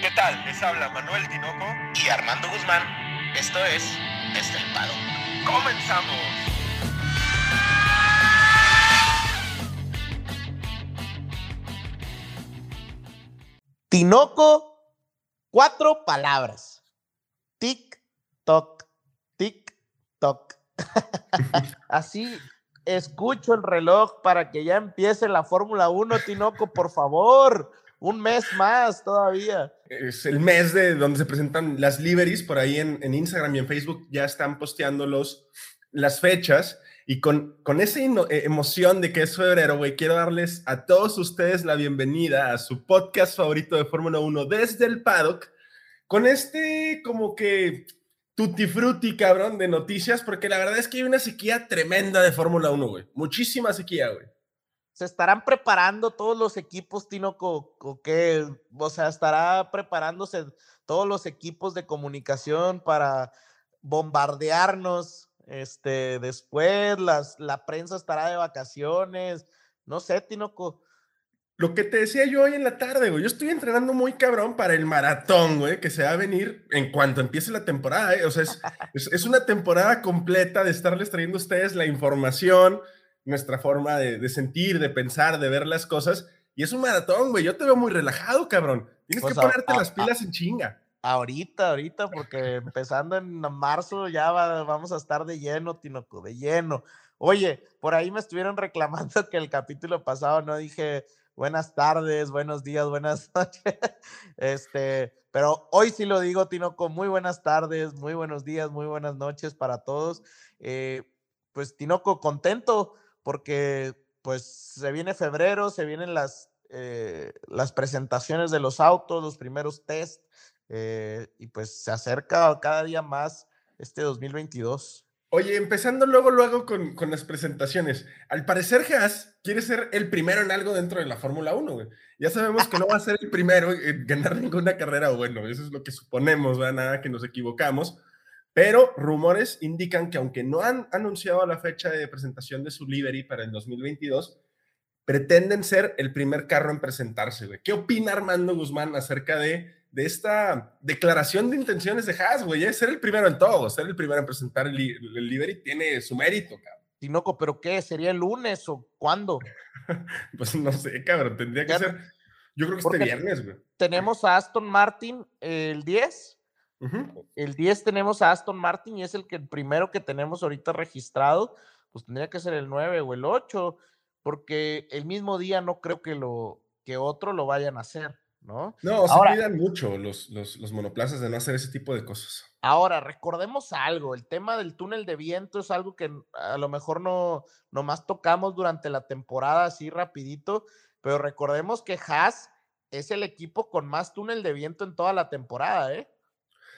¿Qué tal? Les habla Manuel Tinoco y Armando Guzmán. Esto es Estelpado. ¡Comenzamos! Tinoco, cuatro palabras. Tic, toc, tic, toc. Así escucho el reloj para que ya empiece la Fórmula 1, Tinoco, por favor. Un mes más todavía. Es el mes de donde se presentan las liveries, por ahí en, en Instagram y en Facebook ya están posteando los, las fechas. Y con, con esa eh, emoción de que es febrero, güey, quiero darles a todos ustedes la bienvenida a su podcast favorito de Fórmula 1 desde el paddock, con este como que tutti frutti, cabrón, de noticias, porque la verdad es que hay una sequía tremenda de Fórmula 1, güey. Muchísima sequía, güey. ¿Se estarán preparando todos los equipos, Tino, o qué? O sea, ¿estará preparándose todos los equipos de comunicación para bombardearnos este, después? Las, la prensa estará de vacaciones. No sé, Tinoco. Lo que te decía yo hoy en la tarde, güey. Yo estoy entrenando muy cabrón para el maratón, güey, que se va a venir en cuanto empiece la temporada. ¿eh? O sea, es, es, es, una temporada completa de estarles trayendo a ustedes la información, nuestra forma de, sentir, de pensar, de ver las cosas. Y es un maratón, güey. Yo te veo muy relajado, cabrón. Tienes que ponerte las pilas en chinga. Ahorita, ahorita, porque empezando en marzo ya vamos a estar de lleno, Tinoco, de lleno. Oye, por ahí me estuvieron reclamando que el capítulo pasado no dije buenas tardes, buenos días, buenas noches. Este, pero hoy sí lo digo, Tinoco, muy buenas tardes, muy buenos días, muy buenas noches para todos. Eh, pues Tinoco, contento porque pues se viene febrero, se vienen las, eh, las presentaciones de los autos, los primeros test, eh, y pues se acerca cada día más este 2022. Oye, empezando luego, luego con, con las presentaciones. Al parecer, Haas quiere ser el primero en algo dentro de la Fórmula 1, güey. Ya sabemos que no va a ser el primero en ganar ninguna carrera, bueno, eso es lo que suponemos, ¿verdad? Nada que nos equivocamos. Pero rumores indican que aunque no han anunciado la fecha de presentación de su livery para el 2022, pretenden ser el primer carro en presentarse, güey. ¿Qué opina Armando Guzmán acerca de, de esta declaración de intenciones de Haas, güey? Es ser el primero en todo, ser el primero en presentar el, el livery tiene su mérito, cabrón. Tinoco, ¿pero qué? ¿Sería el lunes o cuándo? pues no sé, cabrón, tendría que ser, yo creo que este viernes, güey. Tenemos a Aston Martin el 10 el 10 tenemos a Aston Martin y es el que el primero que tenemos ahorita registrado, pues tendría que ser el 9 o el 8, porque el mismo día no creo que lo que otro lo vayan a hacer, ¿no? No, se cuidan mucho los, los, los, monoplazas de no hacer ese tipo de cosas. Ahora, recordemos algo, el tema del túnel de viento es algo que a lo mejor no nomás tocamos durante la temporada así rapidito, pero recordemos que Haas es el equipo con más túnel de viento en toda la temporada, ¿eh?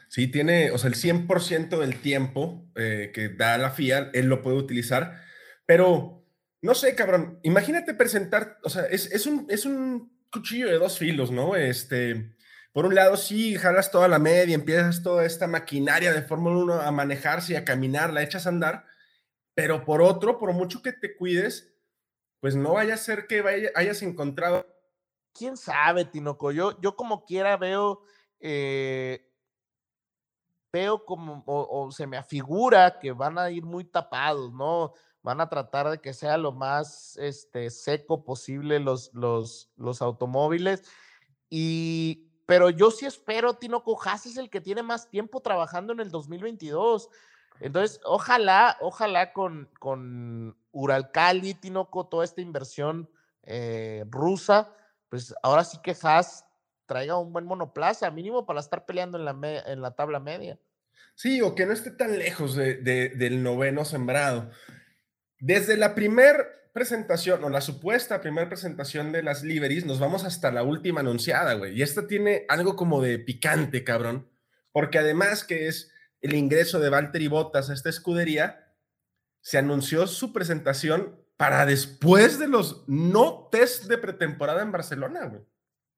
Sí, tiene, o sea, el 100% del tiempo eh, que da la FIA, él lo puede utilizar, pero no sé, cabrón, imagínate presentar, o sea, es, un, es un cuchillo de dos filos, ¿no? Este, por un lado, sí, jalas toda la media, empiezas toda esta maquinaria de Fórmula 1 a manejarse y a caminar, la echas a andar, pero por otro, por mucho que te cuides, pues no vaya a ser que vaya, hayas encontrado. ¿Quién sabe, Tinoco? Yo, yo como quiera veo... Eh veo como, o, se me afigura que van a ir muy tapados, ¿no? Van a tratar de que sea lo más este, seco posible los, los, los automóviles. Y, pero yo sí espero, Tino Cojas es el que tiene más tiempo trabajando en el 2022. Entonces, ojalá, ojalá con, con Uralcali, Tinoco, toda esta inversión eh, rusa, pues ahora sí que Haas traiga un buen monoplaza, mínimo para estar peleando en la, en la tabla media. Sí, o que no esté tan lejos de, del noveno sembrado. Desde la primera presentación, o la supuesta primera presentación de las liveries, nos vamos hasta la última anunciada, güey. Y esta tiene algo como de picante, cabrón. Porque además que es el ingreso de Valtteri Bottas a esta escudería, se anunció su presentación para después de los no test de pretemporada en Barcelona, güey.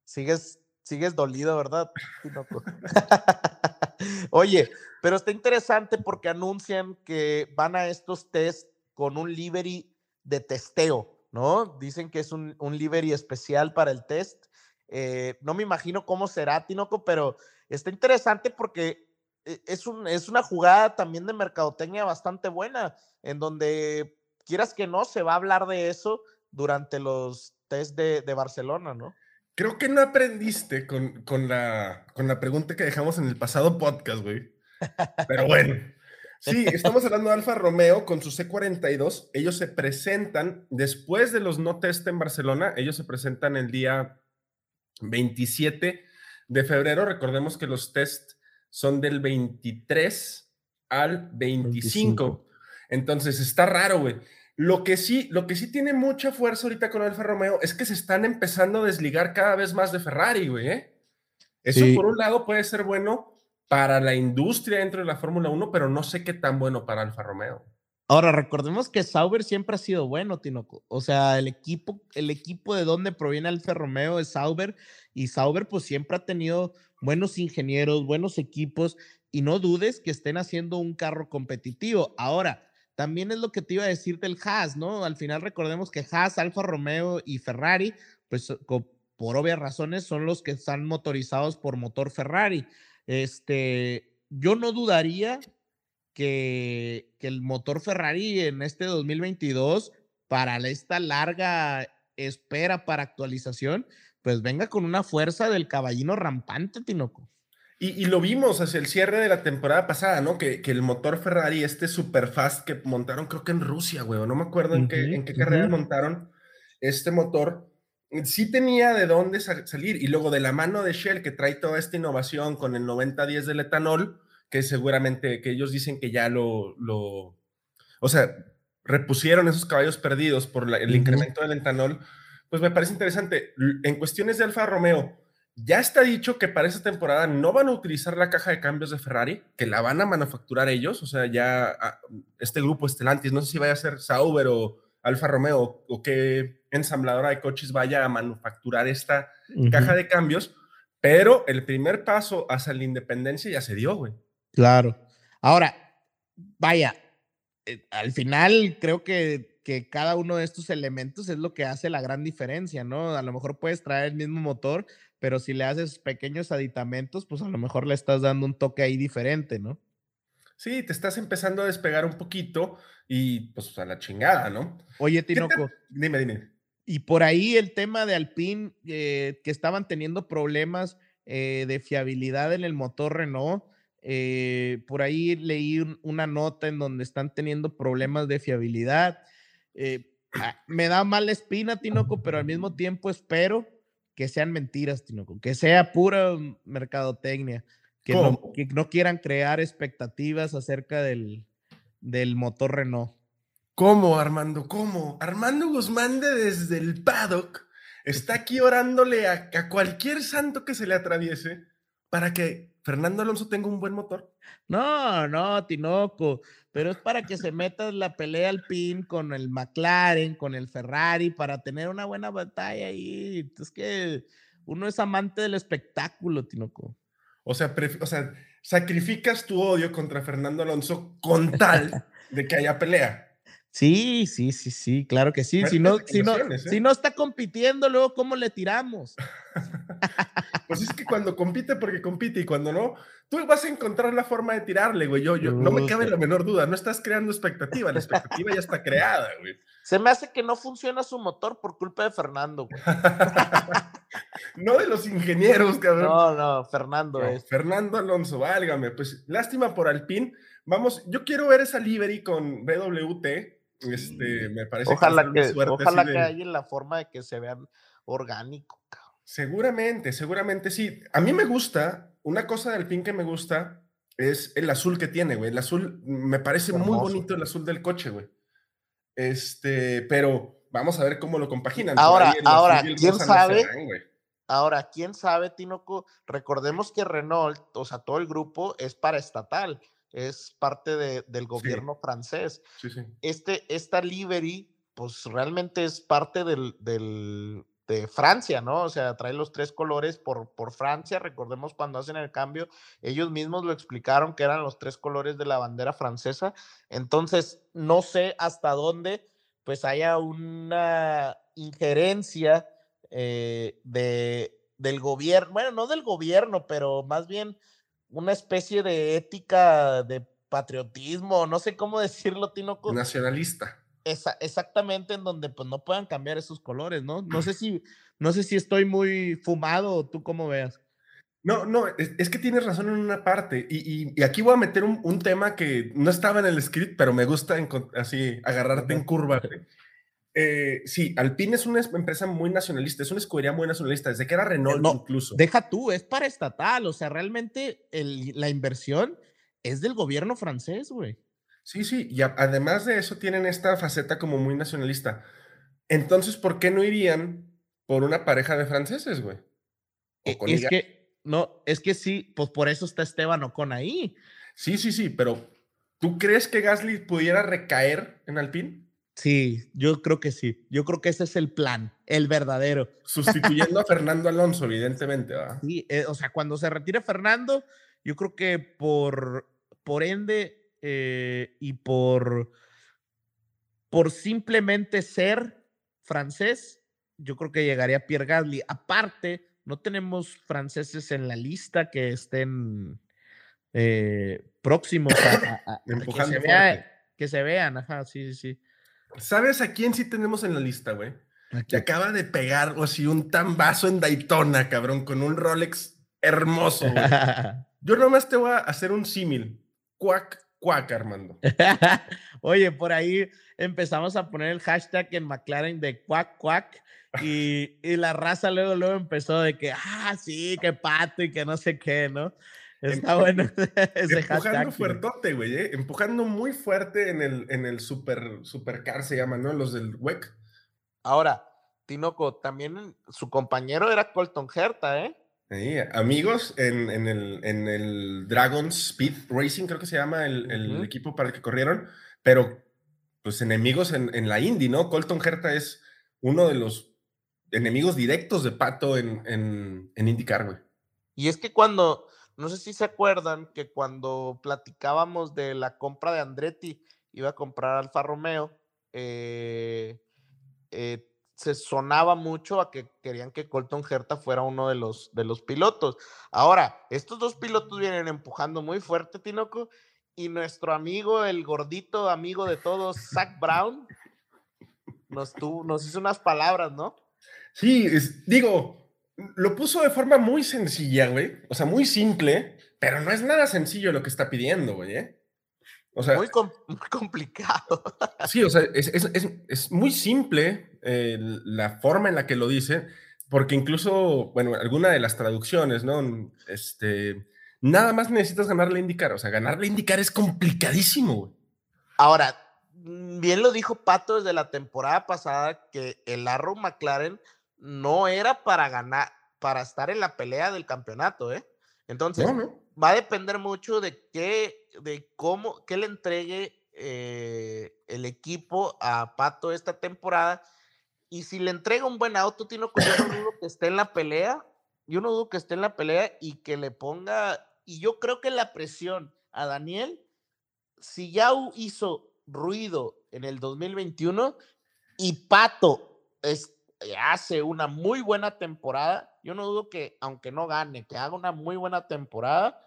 Sigues sigues dolido, ¿verdad? Oye, pero está interesante porque anuncian que van a estos test con un livery de testeo, ¿no? Dicen que es un, un livery especial para el test. Eh, no me imagino cómo será, Tinoco, pero está interesante porque e, es, un, es una jugada también de mercadotecnia bastante buena, en donde quieras que no, se va a hablar de eso durante los test de, de Barcelona, ¿no? Creo que no aprendiste con, con, la, con la pregunta que dejamos en el pasado podcast, güey. Pero bueno. Sí, estamos hablando de Alfa Romeo con su C42. Ellos se presentan después de los no test en Barcelona. Ellos se presentan el día 27 de febrero. Recordemos que los test son del 23 al 25. Entonces está raro, güey. Lo que sí, lo que sí tiene mucha fuerza ahorita con Alfa Romeo es que se están empezando a desligar cada vez más de Ferrari, güey. ¿eh? Eso por un lado puede ser bueno para la industria dentro de la Fórmula 1, pero no sé qué tan bueno para Alfa Romeo. Ahora, recordemos que Sauber siempre ha sido bueno, Tinoco. O sea, el equipo, el equipo de donde proviene Alfa Romeo es Sauber y Sauber pues siempre ha tenido buenos ingenieros, buenos equipos y no dudes que estén haciendo un carro competitivo. Ahora, también es lo que te iba a decir del Haas, ¿no? Al final recordemos que Haas, Alfa Romeo y Ferrari, pues por obvias razones son los que están motorizados por motor Ferrari. Este, yo no dudaría que, que el motor Ferrari en este 2022, para esta larga espera para actualización, pues venga con una fuerza del caballino rampante, Tinoco. Y, lo vimos hacia el cierre de la temporada pasada, ¿no? Que, que el motor Ferrari, este super fast que montaron, creo que en Rusia, güey, no me acuerdo en, qué, en qué carrera montaron este motor, sí tenía de dónde salir. Y luego de la mano de Shell, que trae toda esta innovación con el 90-10 del etanol, que seguramente, que ellos dicen que ya lo, lo o sea, repusieron esos caballos perdidos por el incremento del etanol, pues me parece interesante. En cuestiones de Alfa Romeo, ya está dicho que para esta temporada no van a utilizar la caja de cambios de Ferrari, que la van a manufacturar ellos, o sea, ya ah, este grupo Estelantis, no sé si vaya a ser Sauber o Alfa Romeo o qué ensambladora de coches vaya a manufacturar esta caja de cambios, pero el primer paso hacia la independencia ya se dio, güey. Claro. Ahora, vaya, eh, al final creo que, que cada uno de estos elementos es lo que hace la gran diferencia, ¿no? A lo mejor puedes traer el mismo motor, pero si le haces pequeños aditamentos, pues a lo mejor le estás dando un toque ahí diferente, ¿no? Sí, te estás empezando a despegar un poquito y pues a la chingada, ¿no? Oye, Tinoco. Dime, dime. Y por ahí el tema de Alpine, eh, que estaban teniendo problemas eh, de fiabilidad en el motor Renault. Eh, por ahí leí una nota en donde están teniendo problemas de fiabilidad. Ah, me da mala espina, Tinoco, pero al mismo tiempo espero que sean mentiras, Tinoco, que sea pura mercadotecnia que no, quieran crear expectativas acerca del, del motor Renault. ¿Cómo, Armando? ¿Cómo? Armando Guzmán de desde el paddock está aquí orándole a, a, cualquier santo que se le atraviese para que Fernando Alonso tenga un buen motor. No, no, Tinoco, pero es para que se meta la pelea al pin con el McLaren, con el Ferrari, para tener una buena batalla ahí. Es que uno es amante del espectáculo, Tinoco. O sea, o sea, sacrificas tu odio contra Fernando Alonso con tal de que haya pelea. Sí, sí, sí, sí, claro que sí. Si no, si, no, ¿eh? si no está compitiendo, luego, ¿cómo le tiramos? pues es que cuando compite, porque compite, y cuando no, tú vas a encontrar la forma de tirarle, güey. Yo, yo, no me cabe la menor duda, no estás creando expectativa, la expectativa ya está creada, güey. Se me hace que no funciona su motor por culpa de Fernando, güey. no de los ingenieros, cabrón. No, no, Fernando es. Fernando Alonso, válgame. Pues lástima por Alpine. Vamos, yo quiero ver esa livery con BWT. Este, me parece ojalá que, ojalá que haya la forma de que se vean orgánico. Seguramente, seguramente sí. A mí me gusta, una cosa de Alpine que me gusta es el azul que tiene, güey. El azul, me parece muy bonito el azul del coche, güey. Este, pero vamos a ver cómo lo compaginan. Ahora, ahora, ¿quién sabe? ahora, ¿quién sabe, Tinoco? Recordemos que Renault, o sea, todo el grupo es para estatal es parte de, del gobierno francés. Este, esta livery, pues realmente es parte del, del, de Francia, ¿no? O sea, trae los tres colores por, por Francia. Recordemos cuando hacen el cambio, ellos mismos lo explicaron que eran los tres colores de la bandera francesa. Entonces, no sé hasta dónde pues haya una injerencia eh, de, del gobierno, bueno, no del gobierno, pero más bien una especie de ética de patriotismo, no sé cómo decirlo, Tinoco. Nacionalista. Esa, exactamente en donde pues no puedan cambiar esos colores, ¿no? No sé si, no sé si estoy muy fumado o tú cómo veas. No, no, es, que tienes razón en una parte. Y, aquí voy a meter un, tema que no estaba en el script, pero me gusta así agarrarte en curva. Eh, sí, Alpine es una empresa muy nacionalista, es una escudería muy nacionalista, desde que era Renault incluso. Deja tú, es para estatal, o sea, realmente la inversión es del gobierno francés, güey. Sí, sí, y además de eso tienen esta faceta como muy nacionalista. Entonces, ¿por qué no irían por una pareja de franceses, güey? E, es que, no, es que sí, pues por eso está Esteban Ocon ahí. Sí, sí, sí, pero ¿tú crees que Gasly pudiera recaer en Alpine? Sí, yo creo que sí. Yo creo que ese es el plan, el verdadero. Sustituyendo a Fernando Alonso, evidentemente, ¿verdad? Sí, eh, o sea, cuando se retire Fernando, yo creo que por, por ende eh, y por, por simplemente ser francés, yo creo que llegaría Pierre Gasly. Aparte, no tenemos franceses en la lista que estén eh, próximos a, que, se que, se vean. Ajá, sí, sí, sí. ¿Sabes a quién sí tenemos en la lista, güey? Que acaba de pegar o así un tambazo en Daytona, cabrón, con un Rolex hermoso. Yo nomás te voy a hacer un símil. Cuac, cuac, Armando. Oye, por ahí empezamos a poner el hashtag en McLaren de cuac, cuac. Y, y, la raza luego, luego empezó de que, ah, sí, que pato y que no sé qué, ¿no? Está bueno ese Empujando fuertote, güey, ¿eh? Empujando muy fuerte en el, en el super, supercar, se llama, ¿no? Los del WEC. Ahora, Tinoco, también su compañero era Colton Herta, ¿eh? Sí, amigos en, en, el, en el Dragon Speed Racing, creo que se llama el, el equipo para el que corrieron, pero pues enemigos en, en, la Indy, ¿no? Colton Herta es uno de los enemigos directos de Pato en, en, en IndyCar, güey. Y es que cuando, no sé si se acuerdan que cuando platicábamos de la compra de Andretti, iba a comprar Alfa Romeo, eh, eh, se sonaba mucho a que querían que Colton Herta fuera uno de los, de los pilotos. Ahora, estos dos pilotos vienen empujando muy fuerte, Tinoco, y nuestro amigo, el gordito amigo de todos, Zach Brown, nos, nos hizo unas palabras, ¿no? Sí, digo, lo puso de forma muy sencilla, güey. O sea, muy simple, pero no es nada sencillo lo que está pidiendo, güey. ¿eh? O sea, muy, complicado. Sí, o sea, es, muy simple eh, la forma en la que lo dice, porque incluso, bueno, alguna de las traducciones, ¿no? Este, nada más necesitas ganarle a indicar. O sea, ganarle a indicar es complicadísimo, güey. Ahora, mm, bien lo dijo Pato desde la temporada pasada que el Arrow McLaren no era para ganar, para estar en la pelea del campeonato, ¿eh? Entonces, va a depender mucho de qué, de cómo, qué le entregue eh, el equipo a Pato esta temporada. Y si le entrega un buen auto, Tino, yo no dudo que esté en la pelea. Yo no dudo que esté en la pelea y que le ponga. Y yo creo que la presión a Daniel, si ya hizo ruido en el 2021 y Pato es, hace una muy buena temporada, yo no dudo que, aunque no gane, que haga una muy buena temporada,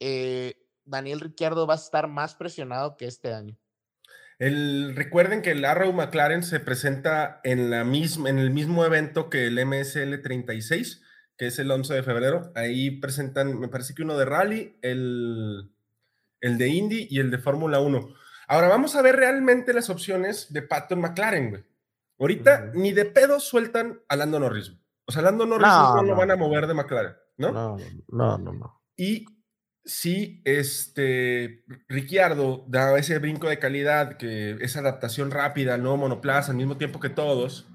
eh, Daniel Ricciardo va a estar más presionado que este año. El, recuerden que el Arrow McLaren se presenta en, la misma, en el mismo evento que el MSL 36, que es el 11 de febrero. Ahí presentan, me parece que uno de Rally, el, el de Indy y el de Fórmula 1. Ahora vamos a ver realmente las opciones de Pato en McLaren, güey. Ahorita ni de pedo sueltan a Lando Norris. O sea, Lando Norris no, lo van a mover de McLaren, ¿no? No, no, no, no. Y si este Ricciardo da ese brinco de calidad, que esa adaptación rápida nuevo monoplaza al mismo tiempo que todos,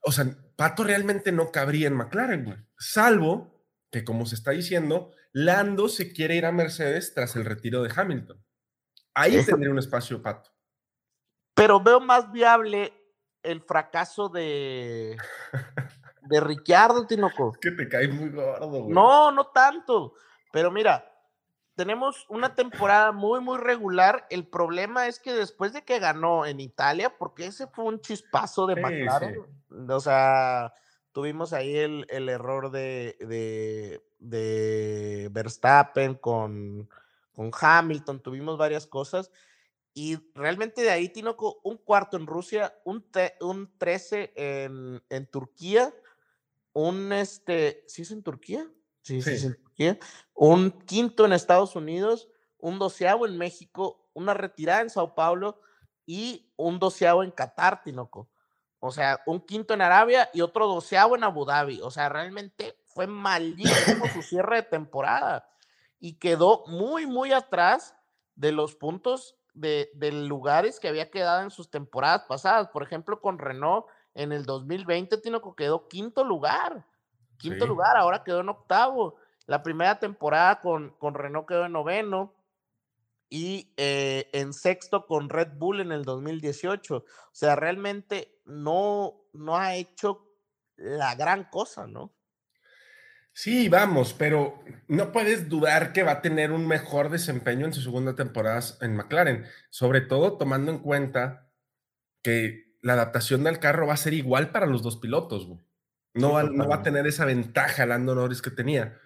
o sea, Pato realmente no cabría en McLaren, güey. Salvo que, como se está diciendo, Lando se quiere ir a Mercedes tras el retiro de Hamilton. Ahí tendría un espacio Pato. Pero veo más viable el fracaso de, de Ricciardo, Tinoco. que te cae muy gordo, güey. No, no tanto. Pero mira, tenemos una temporada muy, muy regular. El problema es que después de que ganó en Italia, porque ese fue un chispazo de McLaren, o sea, tuvimos ahí el, el error de, de, de Verstappen con, con Hamilton, tuvimos varias cosas. Y realmente de ahí, Tinoco, un cuarto en Rusia, un, un 13 en, en, Turquía, un este, ¿sí es en Turquía? Sí, sí, es en Turquía. Un quinto en Estados Unidos, un doceavo en México, una retirada en Sao Paulo y un doceavo en Qatar, Tinoco. O sea, un quinto en Arabia y otro doceavo en Abu Dhabi. O sea, realmente fue malísimo su cierre de temporada y quedó muy, muy atrás de los puntos de, lugares que había quedado en sus temporadas pasadas. Por ejemplo, con Renault en el 2020, Tinoco quedó quinto lugar. Quinto lugar, ahora quedó en octavo. La primera temporada con, con Renault quedó en noveno y eh, en sexto con Red Bull en el 2018. O sea, realmente no, no ha hecho la gran cosa, ¿no? Sí, vamos, pero no puedes dudar que va a tener un mejor desempeño en su segunda temporada en McLaren, sobre todo tomando en cuenta que la adaptación del carro va a ser igual para los dos pilotos. No, va, no va a tener esa ventaja Lando Norris que tenía.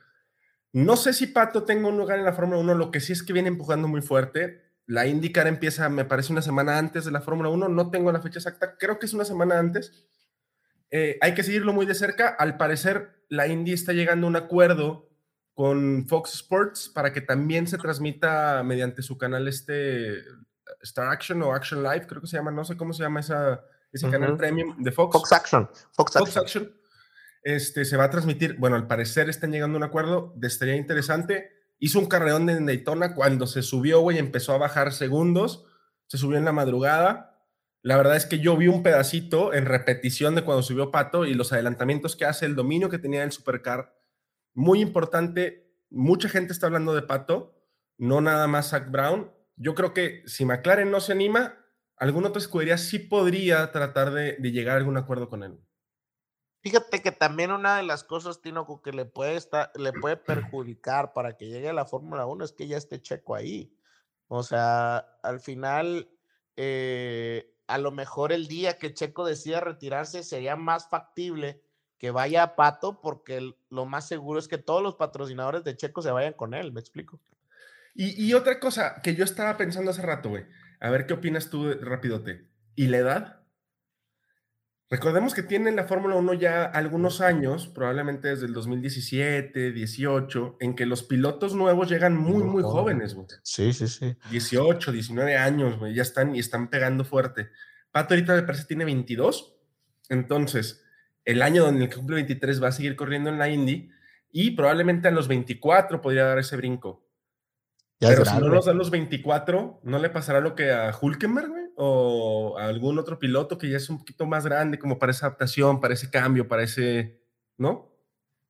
No sé si Pato tenga un lugar en la Fórmula 1, lo que sí es que viene empujando muy fuerte. La IndyCar empieza, me parece, una semana antes de la Fórmula 1, no tengo la fecha exacta, creo que es una semana antes. Eh, hay que seguirlo muy de cerca. Al parecer, la Indy está llegando a un acuerdo con Fox Sports para que también se transmita mediante su canal este Star Action o Action Live, creo que se llama, no sé cómo se llama esa, ese canal premium de Fox. Fox Action. Fox, Action este, se va a transmitir, bueno, al parecer están llegando a un acuerdo, estaría interesante. Hizo un carreón en Daytona cuando se subió, güey, empezó a bajar segundos, se subió en la madrugada. La verdad es que yo vi un pedacito en repetición de cuando subió Pato y los adelantamientos que hace, el dominio que tenía el supercar. Muy importante, mucha gente está hablando de Pato, no nada más Zach Brown. Yo creo que si McLaren no se anima, alguna otra escudería sí podría tratar de, llegar a algún acuerdo con él. Fíjate que también una de las cosas, Tino, que le puede, estar, le puede perjudicar para que llegue a la Fórmula 1 es que ya esté Checo ahí. O sea, al final, eh, a lo mejor el día que Checo decida retirarse sería más factible que vaya a Pato porque lo más seguro es que todos los patrocinadores de Checo se vayan con él, ¿me explico? Y, y otra cosa que yo estaba pensando hace rato, güey, a ver qué opinas tú rapidote. ¿Y la edad? Recordemos que tienen la Fórmula 1 ya algunos años, probablemente desde el 2017, 18, en que los pilotos nuevos llegan muy, muy jóvenes, güey. Sí, sí, sí. 18, 19 años, güey, ya están y están pegando fuerte. Pato ahorita me parece tiene 22, entonces el año donde el cumple 23 va a seguir corriendo en la Indy y probablemente a los 24 podría dar ese brinco. Pero si no nos da los 24, ¿no le pasará lo que a Hulkenberg, güey? O algún otro piloto que ya es un poquito más grande, como para esa adaptación, para ese cambio, para ese. ¿No?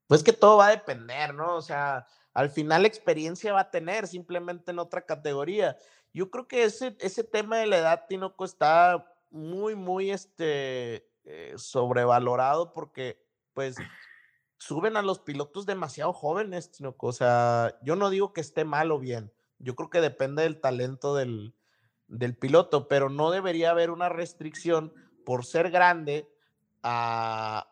Pues que todo va a depender, ¿no? O sea, al final experiencia va a tener, simplemente en otra categoría. Yo creo que ese, ese tema de la edad, Tinoco, está muy, muy este, eh, sobrevalorado porque, pues, suben a los pilotos demasiado jóvenes, Tinoco. O sea, yo no digo que esté mal o bien yo creo que depende del talento del, piloto, pero no debería haber una restricción por ser grande a,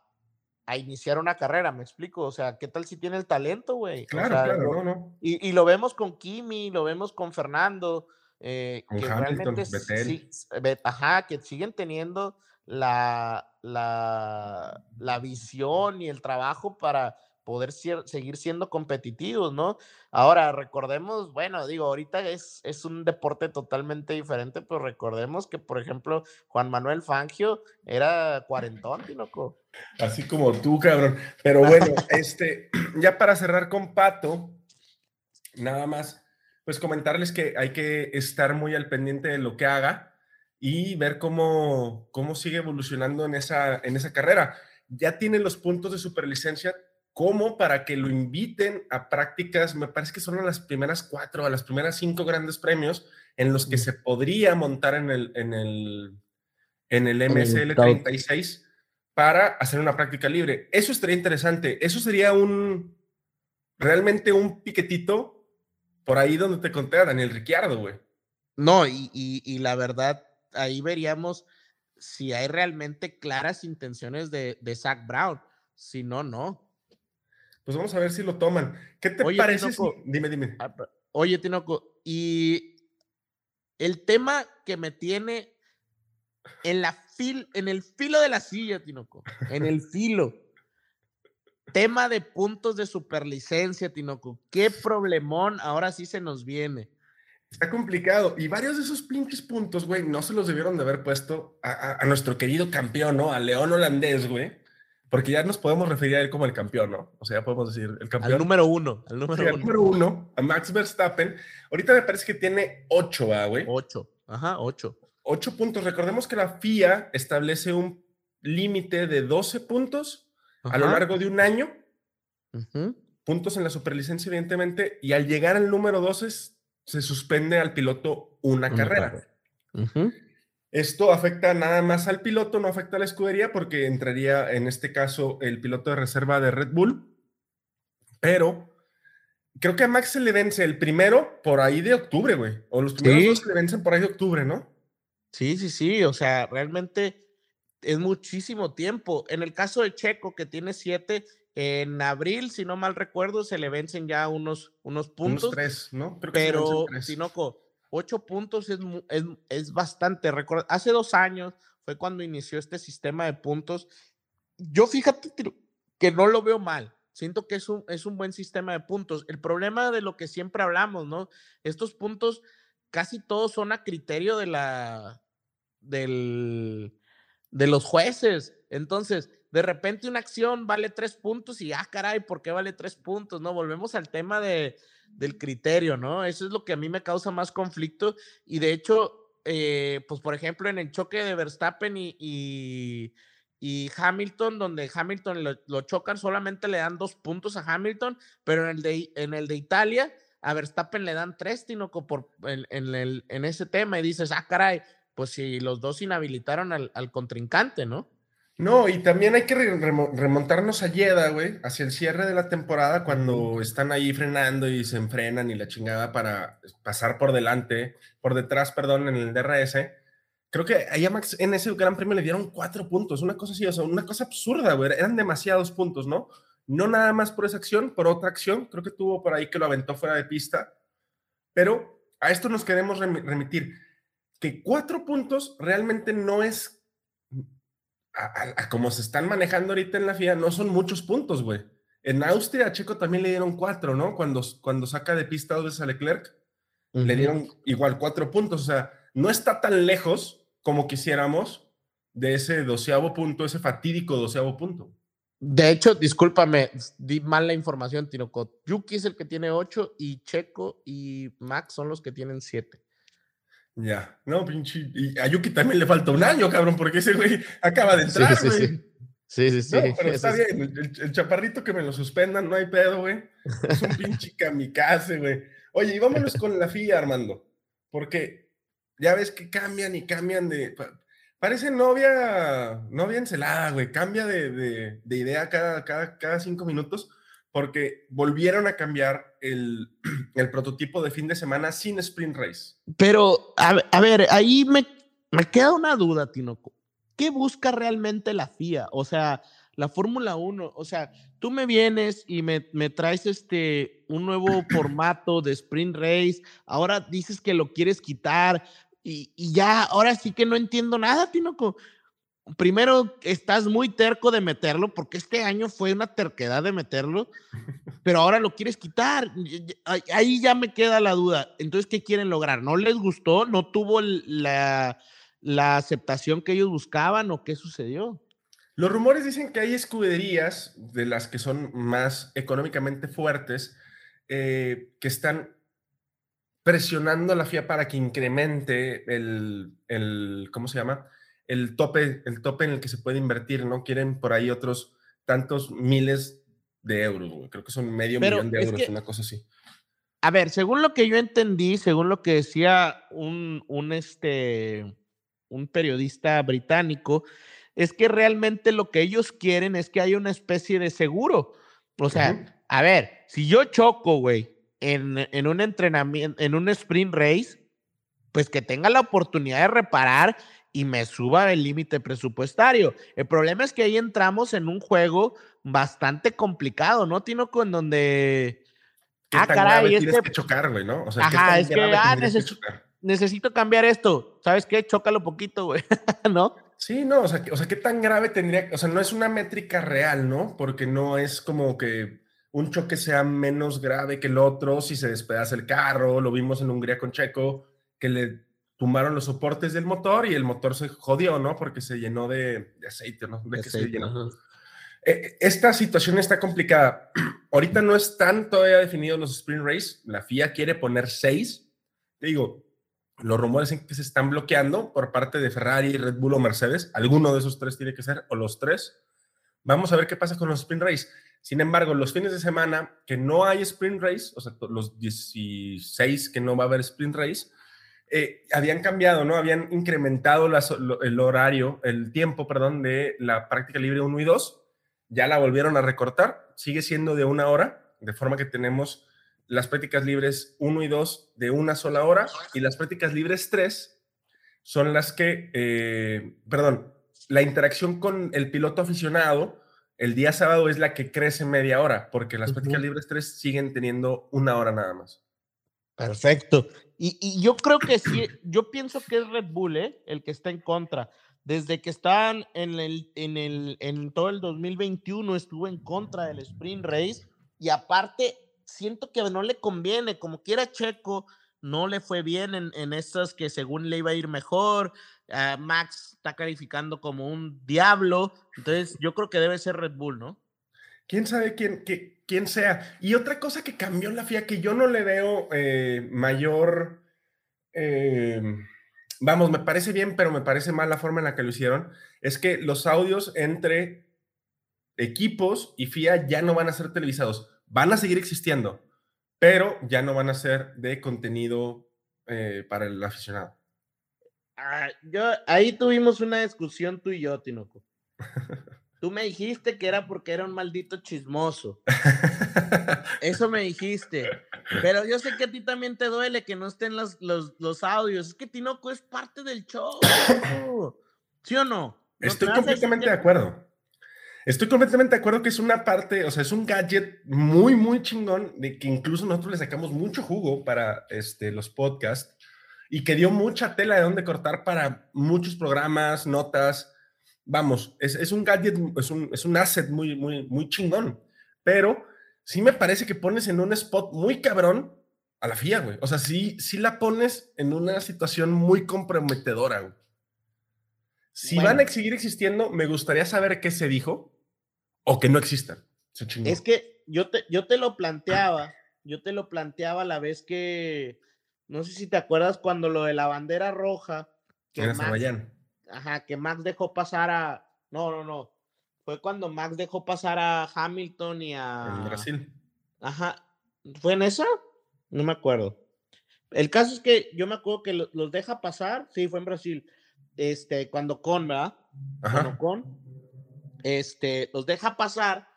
iniciar una carrera, ¿me explico? O sea, ¿qué tal si tiene el talento, güey? Claro, claro, no, no. Y, lo vemos con Kimi, lo vemos con Fernando, eh, que realmente ajá, que siguen teniendo la, la, la visión y el trabajo para poder seguir siendo competitivos, ¿no? Ahora, recordemos, bueno, digo, ahorita es, es un deporte totalmente diferente, pero recordemos que, por ejemplo, Juan Manuel Fangio era cuarentón, loco. Así como tú, cabrón. Pero bueno, este, ya para cerrar con Pato, nada más, pues comentarles que hay que estar muy al pendiente de lo que haga y ver cómo, cómo sigue evolucionando en esa, en esa carrera. Ya tiene los puntos de superlicencia como para que lo inviten a prácticas, me parece que son las primeras cuatro, a las primeras cinco grandes premios en los que se podría montar en el, en el, en el MSL 36 para hacer una práctica libre. Eso estaría interesante. Eso sería un, realmente un piquetito por ahí donde te conté a Daniel Ricciardo, güey. No, y, y, la verdad, ahí veríamos si hay realmente claras intenciones de, de Zach Brown. Si no, no. Pues vamos a ver si lo toman. ¿Qué te Oye, parece? si- Tinoco, Dime, dime. Ah, Oye, Tinoco, y el tema que me tiene en la fil, en el filo de la silla, Tinoco, en el filo. Tema de puntos de superlicencia, Tinoco. Qué problemón ahora sí se nos viene. Está complicado. Y varios de esos pinches puntos, güey, no se los debieron de haber puesto a, a- a nuestro querido campeón, ¿no? A León Holandés, güey. Porque ya nos podemos referir a él como el campeón, ¿no? O sea, ya podemos decir el campeón. Al número uno, al número Sí, al uno. número uno, a Max Verstappen. Ahorita me parece que tiene ocho, ¿va, güey. Ocho. Ajá, ocho. Ocho puntos. Recordemos que la FIA establece un límite de 12 puntos a lo largo de un año, ujú. puntos en la superlicencia, evidentemente, y al llegar al número 12 se suspende al piloto una Una carrera. carrera. Esto afecta nada más al piloto, no afecta a la escudería porque entraría en este caso el piloto de reserva de Red Bull. Pero creo que a Max se le vence el primero por ahí de octubre, güey. O los primeros Sí. dos se le vencen por ahí de octubre, ¿no? Sí, sí, sí, o sea, realmente es muchísimo tiempo. En el caso de Checo, que tiene siete, en abril, si no mal recuerdo, se le vencen ya unos, unos Unos puntos, tres, ¿no? Creo que pero tres. Ocho puntos es, es, es bastante. Recuerda, hace dos años fue cuando inició este sistema de puntos. Yo fíjate que no lo veo mal. Siento que es un, es un buen sistema de puntos. El problema de lo que siempre hablamos, ¿no? Estos puntos casi todos son a criterio de la del, de los jueces. Entonces, de repente una acción vale tres puntos y, ah, caray, ¿por qué vale tres puntos? No, volvemos al tema de, del criterio, ¿no? Eso es lo que a mí me causa más conflicto. Y de hecho, eh, pues por ejemplo, en el choque de Verstappen y, y, Hamilton, donde Hamilton lo, chocan, solamente le dan dos puntos a Hamilton, pero en el de, en el de Italia, a Verstappen le dan tres, Tinoco, por, en, en, el, en ese tema. Y dices, ah, caray, pues si los dos inhabilitaron al contrincante, ¿no? No, y también hay que re- remo- remontarnos a Jeddah, güey, hacia el cierre de la temporada, cuando están ahí frenando y se enfrenan y la chingada para pasar por delante, por detrás, perdón, en el DRS. Creo que ahí a Max en ese gran premio le dieron cuatro puntos, una cosa así, o sea, una cosa absurda, güey. Eran demasiados puntos, ¿no? No nada más por esa acción, por otra acción. Creo que tuvo por ahí que lo aventó fuera de pista. Pero a esto nos queremos remi- remitir. Que cuatro puntos realmente no es a, a- a como se están manejando ahorita en la FIA, no son muchos puntos, güey. En Austria a Checo también le dieron cuatro, ¿no? Cuando, cuando saca de pista dos veces a Leclerc, le dieron igual cuatro puntos. O sea, no está tan lejos como quisiéramos de ese doceavo punto, ese fatídico doceavo punto. De hecho, discúlpame, di mal la información, Tinoco. Yuki es el que tiene ocho y Checo y Max son los que tienen siete. Ya, no, pinche. Y a Yuki también le falta un año, cabrón, porque ese güey acaba de entrar, sí, güey. sí. Sí, sí, sí. No, pero está es- bien. El, chaparrito que me lo suspendan, no hay pedo, güey. Es un pinche kamikaze, güey. Oye, y vámonos con la FIA, Armando. Porque ya ves que cambian y cambian de. pa- Parece novia, novia encelada, güey. Cambia de, de- de idea cada, cada, cada cinco minutos. Porque volvieron a cambiar el, el prototipo de fin de semana sin sprint race. Pero, a, ve- a ver, ahí me, me queda una duda, Tinoco. ¿Qué busca realmente la FIA? O sea, la Fórmula 1, o sea, tú me vienes y me, me traes este, un nuevo formato de sprint race, ahora dices que lo quieres quitar y, y ya, ahora sí que no entiendo nada, Tinoco. Primero, estás muy terco de meterlo, porque este año fue una terquedad de meterlo, pero ahora lo quieres quitar. Ahí- ya me queda la duda. Entonces, ¿qué quieren lograr? ¿No les gustó? ¿No tuvo la, la aceptación que ellos buscaban o qué sucedió? Los rumores dicen que hay escuderías de las que son más económicamente fuertes eh, que están presionando a la FIA para que incremente el, el, ¿cómo se llama? El tope, el tope en el que se puede invertir, ¿no? Quieren por ahí otros tantos miles de euros, güey. creo que son medio Pero millón de euros, que- una cosa así. A ver, según lo que yo entendí, según lo que decía un, un, este, un periodista británico, es que realmente lo que ellos quieren es que haya una especie de seguro. O sea, a ver, si yo choco, güey, en, en un entrenamiento, en un sprint race, pues que tenga la oportunidad de reparar y me suba el límite presupuestario. El problema es que ahí entramos en un juego bastante complicado, ¿no, Tinoco? En donde. ¿Qué Ah, caray, es tienes que- que chocar, güey, ¿no? O sea, ¿qué Ajá, es que, ah, que? Necesito cambiar esto. ¿Sabes qué? Chócalo poquito, güey. ¿No? Sí, no, o sea, o sea, ¿qué tan grave tendría? O sea, no es una métrica real, ¿no? Porque no es como que un choque sea menos grave que el otro si se despedaza el carro. Lo vimos en Hungría con Checo, que le tumbaron los soportes del motor y el motor se jodió, ¿no? Porque se llenó de, de aceite, ¿no? ¿De qué se Aceite, llenó? ajá. Eh, Esta situación está complicada. Ahorita no están todavía definidos los sprint race. La FIA quiere poner seis. Digo, los rumores en que se están bloqueando por parte de Ferrari, Red Bull o Mercedes. Alguno de esos tres tiene que ser, o los tres. Vamos a ver qué pasa con los sprint race. Sin embargo, los fines de semana que no hay sprint race, o sea, los 16 que no va a haber sprint race, eh, habían cambiado, ¿no? Habían incrementado las- lo- el horario, el tiempo, perdón, de la práctica libre 1 y 2. Ya la volvieron a recortar. Sigue siendo de una hora, de forma que tenemos las prácticas libres 1 y 2 de una sola hora y las prácticas libres 3 son las que, eh, perdón, la interacción con el piloto aficionado el día sábado es la que crece media hora, porque las prácticas libres 3 siguen teniendo una hora nada más. Perfecto. Y, yo creo que sí, yo pienso que es Red Bull, ¿eh? El que está en contra. Desde que estaban en el, en el, en todo el 2021 estuvo en contra del sprint race y aparte siento que no le conviene, como quiera Checo, no le fue bien en, en estas que según le iba a ir mejor. ah, Max está calificando como un diablo, entonces yo creo que debe ser Red Bull, ¿no? Quién sabe quién, qué- quién sea. Y otra cosa que cambió la FIA que yo no le veo eh, mayor. eh, vamos, me parece bien, pero me parece mal la forma en la que lo hicieron. Es que los audios entre equipos y FIA ya no van a ser televisados. Van a seguir existiendo, pero ya no van a ser de contenido eh, para el aficionado. Ah, yo, ahí tuvimos una discusión tú y yo, Tinoco. Tú me dijiste que era porque era un maldito chismoso. Eso me dijiste. Pero yo sé que a ti también te duele que no estén los, los, los audios. Es que Tinoco es parte del show. ¿Sí o no? ¿No Estoy completamente que- de acuerdo. Estoy completamente de acuerdo que es una parte, o sea, es un gadget muy, muy chingón, de que incluso nosotros le sacamos mucho jugo para este, los podcasts y que dio mucha tela de dónde cortar para muchos programas, notas. Vamos, es, es un gadget, es un, es un asset muy, muy, muy chingón, pero sí me parece que pones en un spot muy cabrón a la FIA, güey. O sea, sí, sí la pones en una situación muy comprometedora, güey. Si van a seguir existiendo, me gustaría saber qué se dijo o que no existan. Se chingó. Es que yo te, yo te lo planteaba, yo te lo planteaba la vez que, no sé si te acuerdas cuando lo de la bandera roja, que en Max. Ajá, que Max dejó pasar a, no, no, no, fue cuando Max dejó pasar a Hamilton y a, En Brasil. ajá, ¿fue en esa? No me acuerdo. El caso es que yo me acuerdo que lo- los deja pasar, sí, fue en Brasil, este, cuando con, ¿verdad? Ajá. Con Ocon, este, los deja pasar.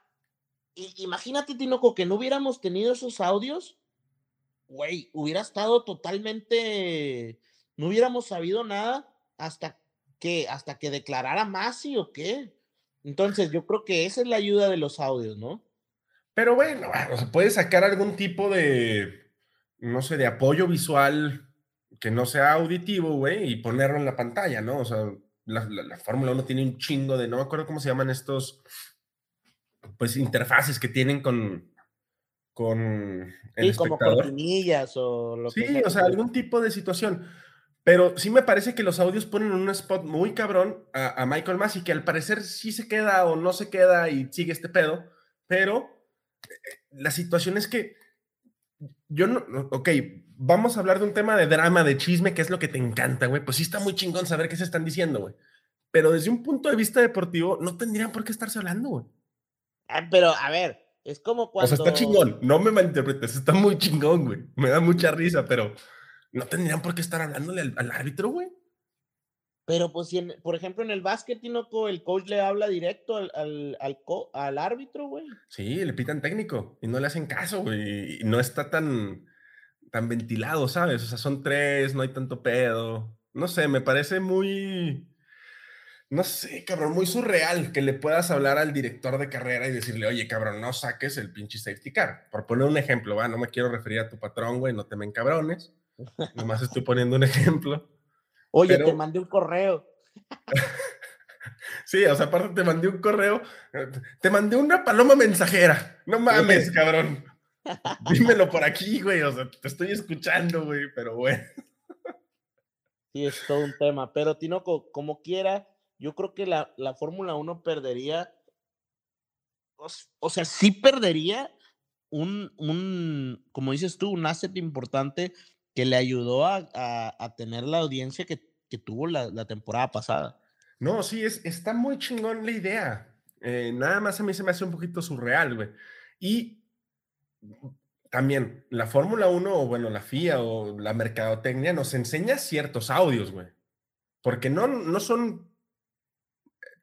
Y imagínate, Tinoco, que no hubiéramos tenido esos audios, güey, hubiera estado totalmente, no hubiéramos sabido nada hasta que, hasta que declarara Masi o qué. Entonces, yo creo que esa es la ayuda de los audios, ¿no? Pero bueno, o sea, puedes sacar algún tipo de, no sé, de apoyo visual que no sea auditivo, güey, y ponerlo en la pantalla, ¿no? O sea, la, la- la Fórmula 1 tiene un chingo de, no me acuerdo cómo se llaman estos, pues, interfaces que tienen con, con el Sí, como espectador. cortinillas o lo que Sí, sea o sea, algún tipo de situación. Pero sí me parece que los audios ponen en un spot muy cabrón a, a Michael Massey, que al parecer sí se queda o no se queda y sigue este pedo, pero eh, la situación es que yo no, ok, vamos a hablar de un tema de drama, de chisme, que es lo que te encanta, güey. Pues sí está muy chingón saber qué se están diciendo, güey. Pero desde un punto de vista deportivo, no tendrían por qué estarse hablando, güey. Ah, pero, a ver, es como O cuando... sea, está chingón, no me malinterpretes, está muy chingón, güey. Me da mucha risa, pero no tendrían por qué estar hablándole al, al árbitro, güey. Pero pues si, en- por ejemplo, en el básquet, Tinoco, el coach le habla directo al, al, al, co- al árbitro, güey. Sí, le pitan técnico y no le hacen caso, güey. Y no está tan, tan ventilado, ¿sabes? O sea, son tres, no hay tanto pedo. No sé, me parece muy. no sé, cabrón, muy surreal que le puedas hablar al director de carrera y decirle, oye, cabrón, no saques el pinche safety car. Por poner un ejemplo, va, no me quiero referir a tu patrón, güey, no te me cabrones. Nomás estoy poniendo un ejemplo. Oye, te mandé un correo. sí, o sea, aparte te mandé un correo, te mandé una paloma mensajera. No mames, cabrón. Dímelo por aquí, güey, o sea, te estoy escuchando, güey, pero bueno. Sí, es todo un tema, pero Tinoco, como quiera, yo creo que la, la Fórmula 1 perdería, o, sea, sí perdería un, un, como dices tú, un asset importante que le ayudó a, a, tener la audiencia que, que tuvo la, la, temporada pasada. No, sí, es, está muy chingón la idea. Eh, nada más a mí se me hace un poquito surreal, güey. Y también la Fórmula 1 o bueno, la FIA o la mercadotecnia nos enseña ciertos audios, güey. Porque no, no son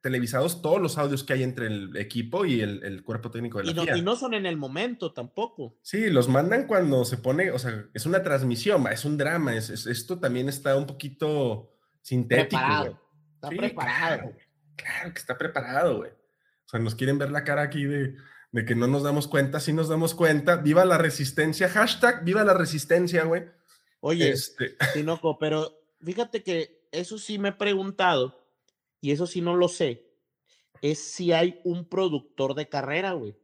televisados todos los audios que hay entre el equipo y el, cuerpo técnico de la y no, FIA. Y no son en el momento tampoco. Sí, los mandan cuando se pone, o sea, es una transmisión, es un drama, es, esto también está un poquito sintético. Preparado. Está preparado. Claro, que está preparado, güey. O sea, nos quieren ver la cara aquí de, de que no nos damos cuenta, sí nos damos cuenta. Viva la resistencia, hashtag, viva la resistencia, güey. Oye, este... Tinoco, pero fíjate que eso sí me he preguntado y eso sí no lo sé, es si hay un productor de carrera, güey.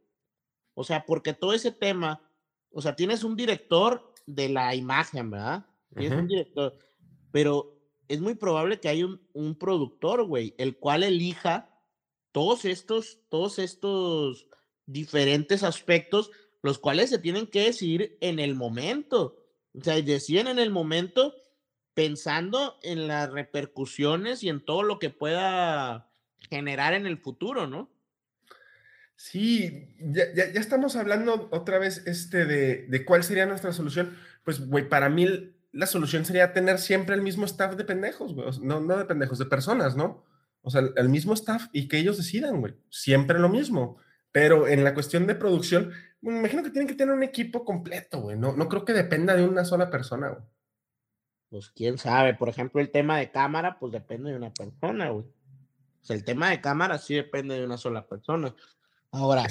O sea, porque todo ese tema, o sea, tienes un director de la imagen, ¿verdad? Tienes un director, pero es muy probable que haya un, un productor, güey, el cual elija todos estos, todos estos diferentes aspectos, los cuales se tienen que decir en el momento. O sea, deciden en el momento pensando en las repercusiones y en todo lo que pueda generar en el futuro, ¿no? Sí, ya, ya, estamos hablando otra vez este de, de cuál sería nuestra solución. Pues, güey, para mí la solución sería tener siempre el mismo staff de pendejos, güey. No, no de pendejos, de personas, ¿no? O sea, el mismo staff y que ellos decidan, güey. Siempre lo mismo. Pero en la cuestión de producción, me imagino que tienen que tener un equipo completo, güey. No, no creo que dependa de una sola persona, güey. Pues quién sabe, por ejemplo, el tema de cámara, pues depende de una persona, güey. O sea, el tema de cámara sí depende de una sola persona. Ahora,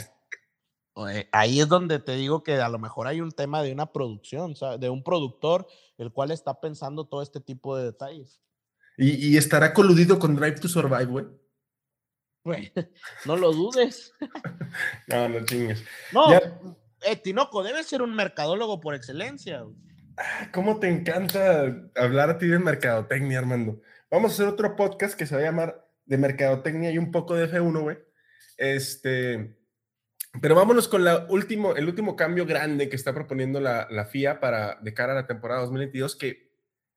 ahí es donde te digo que a lo mejor hay un tema de una producción, ¿sabes? de un productor, el cual está pensando todo este tipo de detalles. ¿Y, estará coludido con Drive to Survive, güey? Güey, no lo dudes. no, no chingues. No, eh, Tinoco debe ser un mercadólogo por excelencia. Güey. Ah, ¿Cómo te encanta hablar a ti de mercadotecnia, Armando? Vamos a hacer otro podcast que se va a llamar de mercadotecnia y un poco de F1, güey. Este, pero vámonos con la último, el último cambio grande que está proponiendo la, la, FIA para de cara a la temporada 2022, que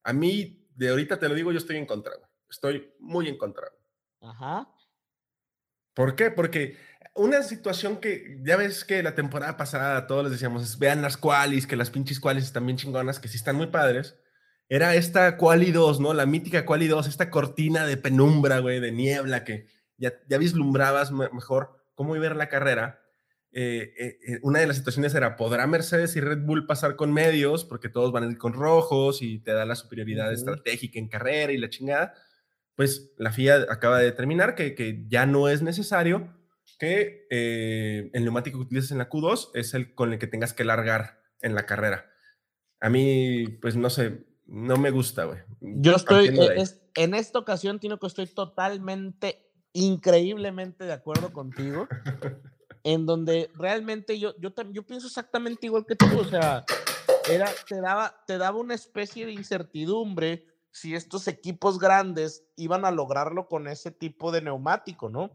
a mí, de ahorita te lo digo, yo estoy en contra, güey. Estoy muy en contra. Ajá. ¿Por qué? Porque una situación que ya ves que la temporada pasada todos les decíamos, vean las qualis, que las pinches qualis están bien chingonas, que sí están muy padres. Era esta quali 2, ¿no? La mítica quali 2, esta cortina de penumbra, güey, de niebla, que ya, ya vislumbrabas mejor cómo iba a la carrera. Eh, eh, eh, una de las situaciones era, ¿podrá Mercedes y Red Bull pasar con medios? Porque todos van a ir con rojos y te da la superioridad estratégica en carrera y la chingada. Pues la FIA acaba de determinar que, que ya no es necesario que eh, el neumático que utilizas en la Q2 es el con el que tengas que largar en la carrera. A mí, pues no sé, no me gusta, güey. Yo estoy, e, en esta ocasión, Tino, que estoy totalmente, increíblemente de acuerdo contigo, en donde realmente yo, yo, yo pienso exactamente igual que tú, o sea, era, te, daba, te daba una especie de incertidumbre si estos equipos grandes iban a lograrlo con ese tipo de neumático, ¿no?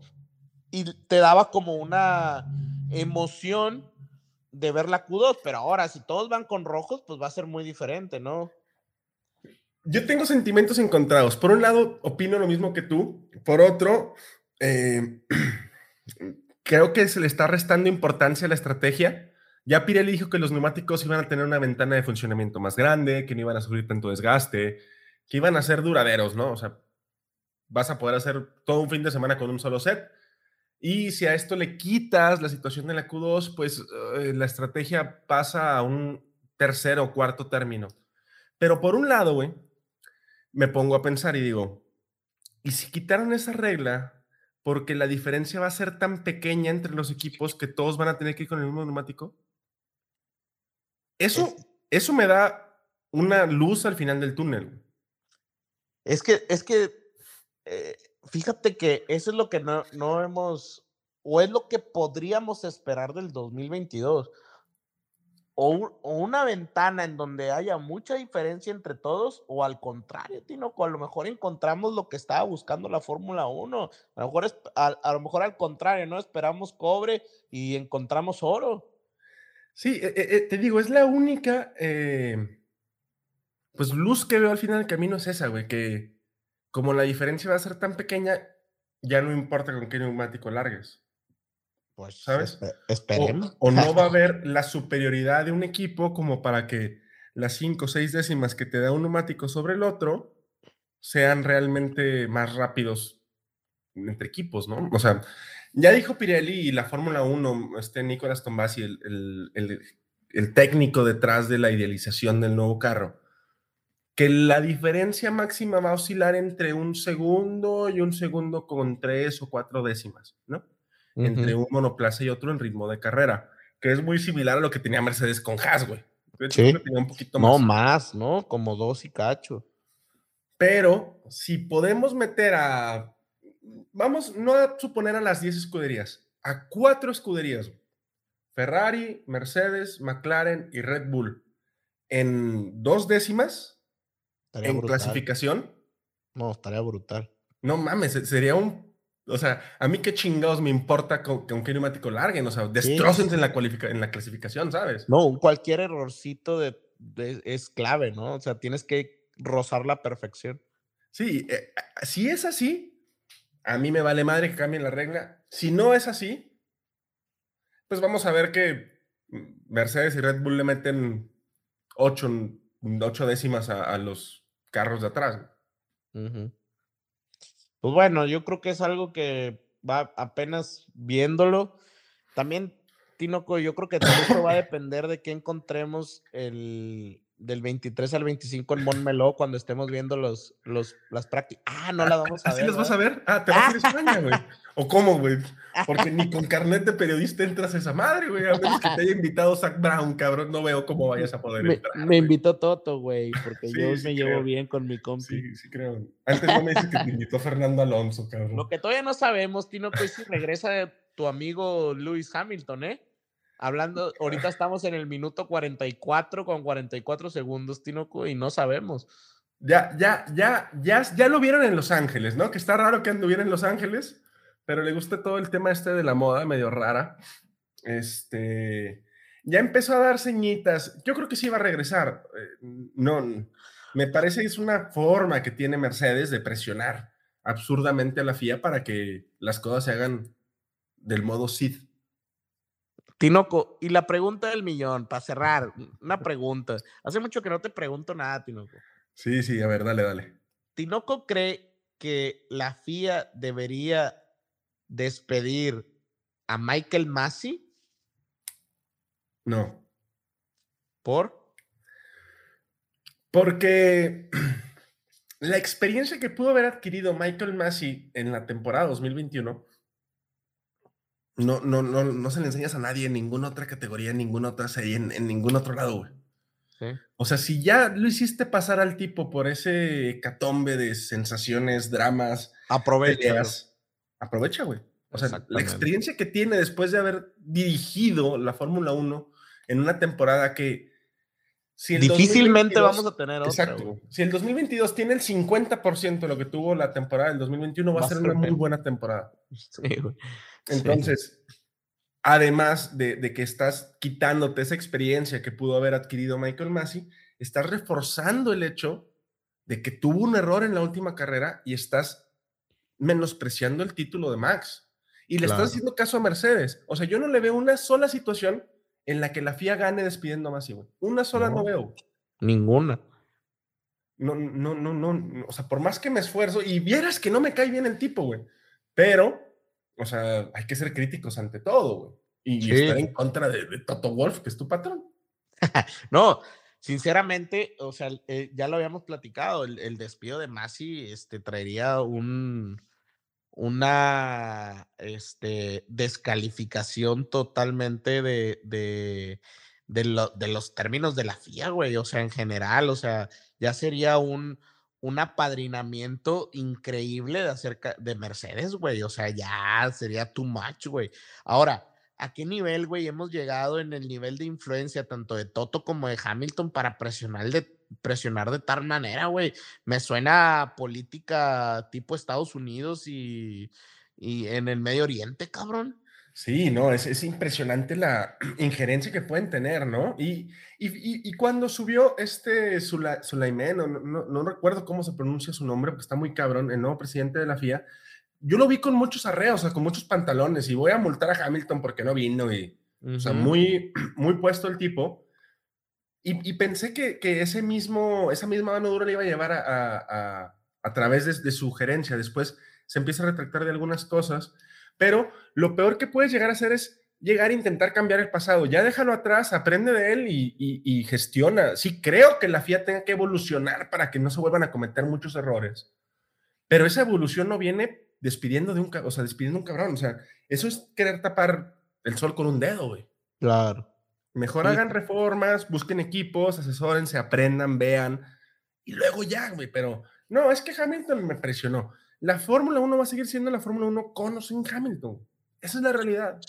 Y te daba como una emoción de ver la Q2, pero ahora si todos van con rojos, pues va a ser muy diferente, ¿no? Yo tengo sentimientos encontrados. Por un lado, opino lo mismo que tú. Por otro, eh, creo que se le está restando importancia a la estrategia. Ya Pirelli dijo que los neumáticos iban a tener una ventana de funcionamiento más grande, que no iban a sufrir tanto desgaste, que iban a ser duraderos, ¿no? O sea, vas a poder hacer todo un fin de semana con un solo set y si a esto le quitas la situación de la Q2, pues eh, la estrategia pasa a un tercer o cuarto término. Pero por un lado, güey, me pongo a pensar y digo, Y si quitaron esa regla, porque la diferencia va a ser tan pequeña entre los equipos que todos van a tener que ir con el mismo neumático, eso, eso me da una luz al final del túnel. Es que, es que, eh, fíjate que eso es lo que no, no hemos, o es lo que podríamos esperar del 2022 o, una ventana en donde haya mucha diferencia entre todos, o al contrario, Tinoco, a lo mejor encontramos lo que estaba buscando la Fórmula 1. A lo, mejor a, lo mejor al contrario, ¿no? Esperamos cobre y encontramos oro. Sí, eh, eh, te digo, es la única eh, pues luz que veo al final del camino es esa, güey, que como la diferencia va a ser tan pequeña, ya no importa con qué neumático largues. Pues, ¿sabes? esperemos. O, no va a haber la superioridad de un equipo como para que las cinco o seis décimas que te da un neumático sobre el otro sean realmente más rápidos entre equipos, ¿no? O sea, ya dijo Pirelli y la Fórmula 1, este Nicolás Tombasi, el, el, el técnico detrás de la idealización del nuevo carro, que la diferencia máxima va a oscilar entre un segundo y un segundo con tres o cuatro décimas, ¿no? entre un monoplaza y otro en ritmo de carrera, que es muy similar a lo que tenía Mercedes con Haas, güey. Sí. un poquito más. No, más, ¿no? Como dos y cacho. Pero si podemos meter a, vamos, no a suponer a las 10 escuderías, a cuatro escuderías, Ferrari, Mercedes, McLaren y Red Bull, en dos décimas en clasificación. No, estaría brutal. No mames, sería un o sea, a mí qué chingados me importa con, con qué neumático larguen, o sea, destrocen en, la en la clasificación, ¿sabes? No, cualquier errorcito de, es clave, ¿no? O sea, tienes que rozar la perfección. Sí, eh, si es así, a mí me vale madre que cambien la regla. Si no es así, pues vamos a ver que Mercedes y Red Bull le meten ocho, ocho décimas a, los carros de atrás. Pues bueno, yo creo que es algo que va apenas viéndolo. También, Tinoco, yo creo que todo va a depender de qué encontremos el, del 23 al 25 en Montmeló cuando estemos viendo los, los, las prácticas. Ah, no la vamos a ver. ¿Así las vas a ver? Ah, te vas a ir a España, güey. ¿O cómo, güey? Porque ni con carnet de periodista entras a esa madre, güey. A menos que te haya invitado Zach Brown, cabrón. No veo cómo vayas a poder me, entrar. Me invitó Toto, güey, porque yo me llevo bien con mi compi. Sí, sí creo. Antes no me dices que te invitó Fernando Alonso, cabrón. Lo que todavía no sabemos, Tino, pues si regresa tu amigo Lewis Hamilton, ¿eh? Hablando, ahorita estamos en el minuto 44 con 44 segundos, Tinoco, y no sabemos. Ya, ya, ya, ya, ya lo vieron en Los Ángeles, ¿no? Que está raro que anduviera en Los Ángeles, pero le gusta todo el tema este de la moda, medio rara. Este, ya empezó a dar señitas. Yo creo que sí va a regresar. Eh, no, me parece que es una forma que tiene Mercedes de presionar absurdamente a la FIA para que las cosas se hagan del modo Sid. Tinoco, y la pregunta del millón, para cerrar, una pregunta. Hace mucho que no te pregunto nada, Tinoco. Sí, sí, a ver, dale, dale. ¿Tinoco cree que la FIA debería despedir a Michael Massey? No. ¿Por? Porque la experiencia que pudo haber adquirido Michael Massey en la temporada 2021 no, no, no, no se le enseñas a nadie en ninguna otra categoría, en ninguna otra serie, en, ningún otro lado, güey. O sea, si ya lo hiciste pasar al tipo por ese catombe de sensaciones, dramas, aprovecha. aprovecha, güey. O sea, la experiencia que tiene después de haber dirigido la Fórmula 1 en una temporada que... Si Difícilmente vamos a tener otra. Exacto. Si el 2022 tiene el 50% de lo que tuvo la temporada del 2021, va, a ser una muy buena temporada. Sí, güey. Entonces, además de, que estás quitándote esa experiencia que pudo haber adquirido Michael Massey, estás reforzando el hecho de que tuvo un error en la última carrera y estás menospreciando el título de Max. Y le estás haciendo caso a Mercedes. O sea, yo no le veo una sola situación en la que la FIA gane despidiendo a Massey, Una sola no, veo. Ninguna. No, no, no, no. O sea, por más que me esfuerzo, y vieras que no me cae bien el tipo, güey. Pero o sea, hay que ser críticos ante todo, güey. Y estar en contra de, Toto Wolf, que es tu patrón. no, sinceramente, o sea, eh, ya lo habíamos platicado, el, el despido de Masi este, traería un, una este, descalificación totalmente de, de, de, lo- de los términos de la FIA, güey, o sea, en general, o sea, ya sería un, un apadrinamiento increíble de acerca de Mercedes, güey, o sea, ya sería too much, güey. Ahora, ¿a qué nivel, güey, hemos llegado en el nivel de influencia tanto de Toto como de Hamilton para presionar de, presionar de tal manera, güey? Me suena a política tipo Estados Unidos y, y en el Medio Oriente, cabrón. Sí, no, es, es impresionante la injerencia que pueden tener, ¿no? Y, y, y- y cuando subió este Sula, Sulaiman, no, no, no recuerdo cómo se pronuncia su nombre, porque está muy cabrón, el nuevo presidente de la FIA, yo lo vi con muchos arreos, o sea, con muchos pantalones, y voy a multar a Hamilton porque no vino, y, o sea, muy, muy puesto el tipo. Y, y pensé que, que ese mismo, esa misma mano dura le iba a llevar a, a, a- a través de, de su gerencia. Después se empieza a retractar de algunas cosas, pero lo peor que puedes llegar a hacer es llegar a intentar cambiar el pasado. Ya déjalo atrás, aprende de él y, y- y gestiona. Sí, creo que la FIA tenga que evolucionar para que no se vuelvan a cometer muchos errores, pero esa evolución no viene despidiendo de un, o sea, despidiendo un cabrón. O sea, eso es querer tapar el sol con un dedo, güey. Claro. Mejor Sí. hagan reformas, busquen equipos, asesórense, aprendan, vean y luego ya, güey. Pero no, es que Hamilton me presionó. La Fórmula 1 va a seguir siendo la Fórmula 1 con o sin Hamilton. Esa es la realidad.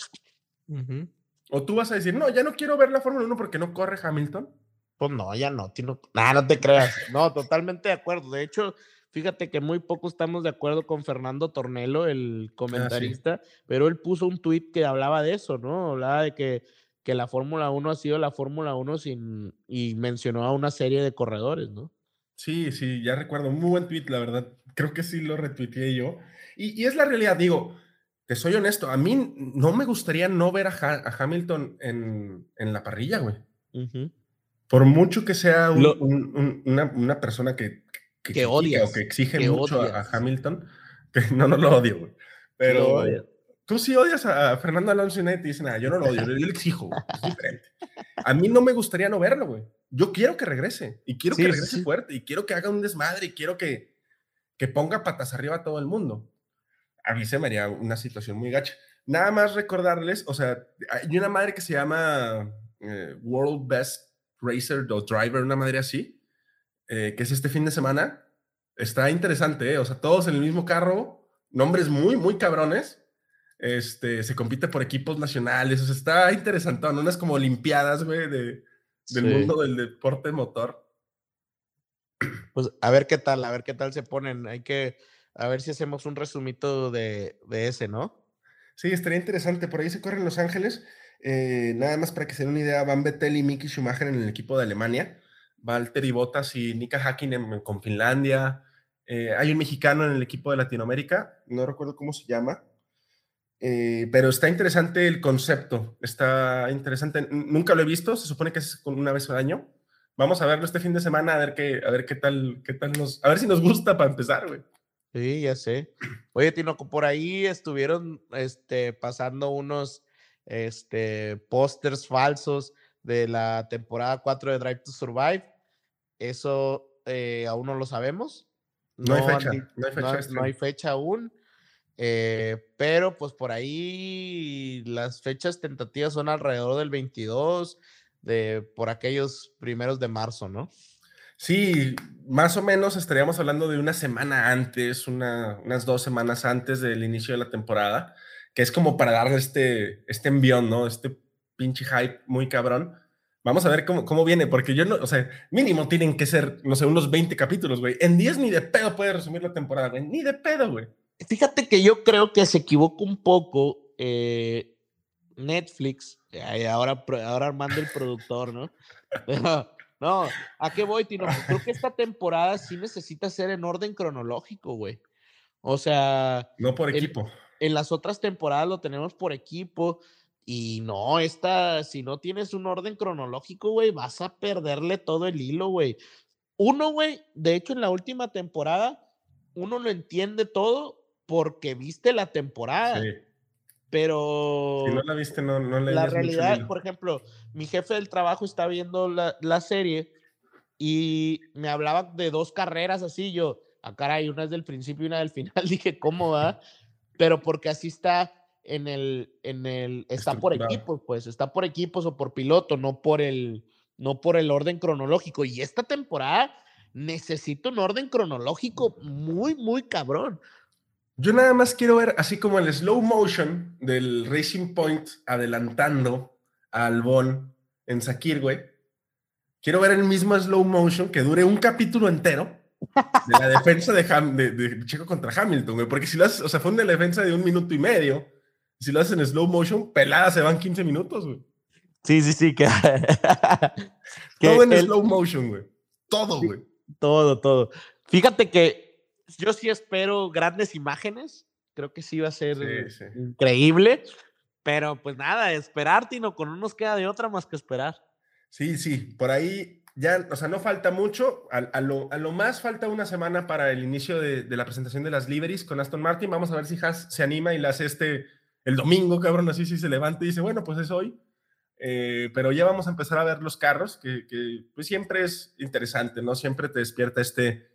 O tú vas a decir, no, ya no quiero ver la Fórmula 1 porque no corre Hamilton. Pues no, ya no, tino- Nah, no te creas. No, totalmente de acuerdo. De hecho, fíjate que muy poco estamos de acuerdo con Fernando Tornelo, el comentarista, pero él puso un tuit que hablaba de eso, ¿no? Hablaba de que, que la Fórmula 1 ha sido la Fórmula 1 sin, y mencionó a una serie de corredores, ¿no? Sí, sí, ya recuerdo. Muy buen tweet, la verdad. Creo que sí lo retuiteé yo. Y, y es la realidad, digo, te soy honesto, a mí no me gustaría no ver a, Ha- a Hamilton en, en la parrilla, güey. Por mucho que sea un- Lo- un- un- una, una persona que, que, Que critica odias, o que exige que mucho a- Hamilton, que no, no lo odio, güey. Pero tú sí odias a Fernando Alonso y nadie te dice nada. Yo no lo odio, yo le exijo, güey, es diferente. A mí no me gustaría no verlo, güey. Yo quiero que regrese y quiero Sí, que regrese sí. fuerte y quiero que haga un desmadre y quiero que, que ponga patas arriba a todo el mundo. A mí se me haría una situación muy gacha. Nada más recordarles, o sea, hay una madre que se llama eh, World Best Racer o Driver, una madre así, eh, que es este fin de semana. Está interesante, ¿eh? o sea, todos en el mismo carro, nombres muy, muy cabrones. Este, se compite por equipos nacionales, o sea, está interesante, ¿no? Unas como olimpiadas, güey, de, del Sí. mundo del deporte motor. Pues a ver qué tal, a ver qué tal se ponen. Hay que, a ver si hacemos un resumito de, de ese, ¿no? Sí, estaría interesante. Por ahí se corre en Los Ángeles. Eh, nada más para que se den una idea, van Vettel y Mickey Schumacher en el equipo de Alemania. Valtteri Bottas y Nika Hakkinen con Finlandia. Eh, hay un mexicano en el equipo de Latinoamérica, no recuerdo cómo se llama. Eh, pero está interesante el concepto. Está interesante. Nunca lo he visto, se supone que es con una vez al año. Vamos a verlo este fin de semana a ver qué, a ver qué tal, qué tal nos, a ver si nos gusta para empezar, güey. Sí, ya sé. Oye, Tinoco, por ahí estuvieron este, pasando unos este, pósters falsos de la temporada 4 de Drive to Survive. Eso eh, aún no lo sabemos. No hay han fecha, no hay fecha no- de estreno. no hay fecha aún. Eh, pero pues por ahí las fechas tentativas son alrededor del 22, de, por aquellos primeros de marzo, ¿no? Sí, más o menos estaríamos hablando de una semana antes, una- unas dos semanas antes del inicio de la temporada, que es como para darle este, este envión, ¿no? Este pinche hype muy cabrón. Vamos a ver cómo, cómo viene, porque yo no, o sea, mínimo tienen que ser, no sé, unos 20 capítulos, güey. En 10 ni de pedo puede resumir la temporada, güey. Ni de pedo, güey. Fíjate que yo creo que se equivocó un poco eh, Netflix, ahora, ahora Armando el productor, ¿no? Pero, no, ¿a qué voy, Tino? Pues Creo que esta temporada sí necesita ser en orden cronológico, güey. O sea, No por equipo. en las otras temporadas lo tenemos por equipo y no, esta, si no tienes un orden cronológico, güey, vas a perderle todo el hilo, güey. Uno, güey, de hecho en la última temporada, uno lo entiende todo porque viste la temporada, Sí. pero Si no la viste, no, no la mucho realidad, hilo. por ejemplo, mi jefe del trabajo está viendo la, la serie y me hablaba de dos carreras así, yo, a caray, una es del principio y una del final, dije, ¿cómo va? Pero porque así está en el, en el, está por equipos, pues, está por equipos o por piloto, no por el, no por el orden cronológico. Y esta temporada necesito un orden cronológico muy, muy cabrón. Yo nada más quiero ver, así como el slow motion del Racing Point adelantando a Albón en Sakir, güey. Quiero ver el mismo slow motion que dure un capítulo entero de la defensa de, Ham- de, de Checo contra Hamilton, güey. Porque si lo haces, o sea, fue una defensa de un minuto y medio. Si lo haces en slow motion, pelada se van 15 minutos, güey. Sí, sí, sí, que, que Todo en el- slow motion, güey. Todo, güey. todo, todo. Fíjate que yo sí espero grandes imágenes. Creo que sí va a ser Sí, sí. increíble. Pero pues nada, esperar, Tino, con no nos queda de otra más que esperar. Sí, sí, por ahí ya, o sea, no falta mucho. A, a lo, a lo más falta una semana para el inicio de, de la presentación de las liveries con Aston Martin. Vamos a ver si Haas se anima y la hace este el domingo, cabrón, así si se levanta y dice, bueno, pues es hoy. Eh, pero ya vamos a empezar a ver los carros, que, que, pues siempre es interesante, ¿no? Siempre te despierta este,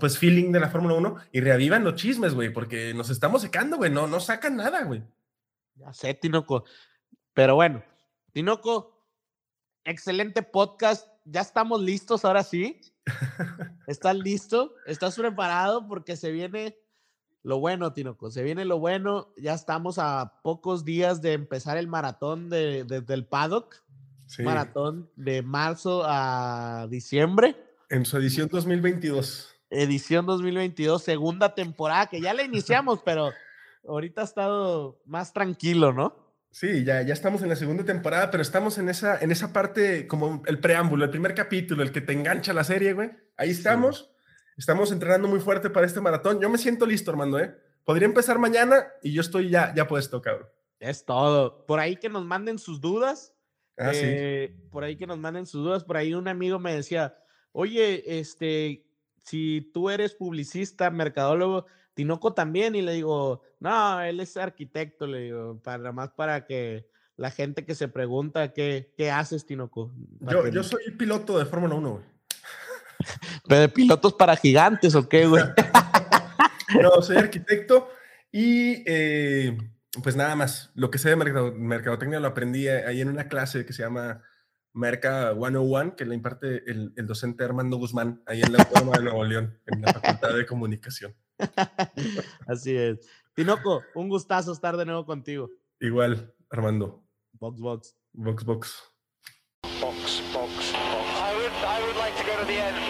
pues, feeling de la Fórmula 1 y reavivan los chismes, güey, porque nos estamos secando, güey, no, no sacan nada, güey. Ya sé, Tinoco. Pero bueno, Tinoco, excelente podcast. Ya estamos listos ahora sí. ¿Estás listo? ¿Estás preparado? Porque se viene lo bueno, Tinoco. Se viene lo bueno. Ya estamos a pocos días de empezar el maratón de, de- del paddock. Sí, Maratón de marzo a diciembre. en su edición 2022. Edición 2022, segunda temporada, que ya la iniciamos, pero ahorita ha estado más tranquilo, ¿no? Sí, ya, ya estamos en la segunda temporada, pero estamos en esa, en esa parte como el preámbulo, el primer capítulo, el que te engancha la serie, güey. Ahí estamos. Estamos entrenando muy fuerte para este maratón. Yo me siento listo, Armando, ¿eh? Podría empezar mañana y yo estoy ya, ya puesto, cabrón. Es todo. Por ahí que nos manden sus dudas. Ah, sí. eh, Por ahí que nos manden sus dudas. Por ahí un amigo me decía, oye, este, si tú eres publicista, mercadólogo, Tinoco también. Y le digo, no, él es arquitecto, le digo, para más para que la gente que se pregunta qué, qué haces, Tinoco. Yo, que- yo soy piloto de Fórmula 1, güey. ¿Pero de pilotos para gigantes o qué, güey? No, soy arquitecto y eh, pues nada más. Lo que sé de mercado- mercadotecnia lo aprendí ahí en una clase que se llama Merca 101, que la imparte el, el docente Armando Guzmán, ahí en la Autónoma de Nuevo León, en la Facultad de Comunicación. Así es. Tinoco, un gustazo estar de nuevo contigo. Igual, Armando. Box, box. Box, box. Box, box, box. I would, I would like to go to the end.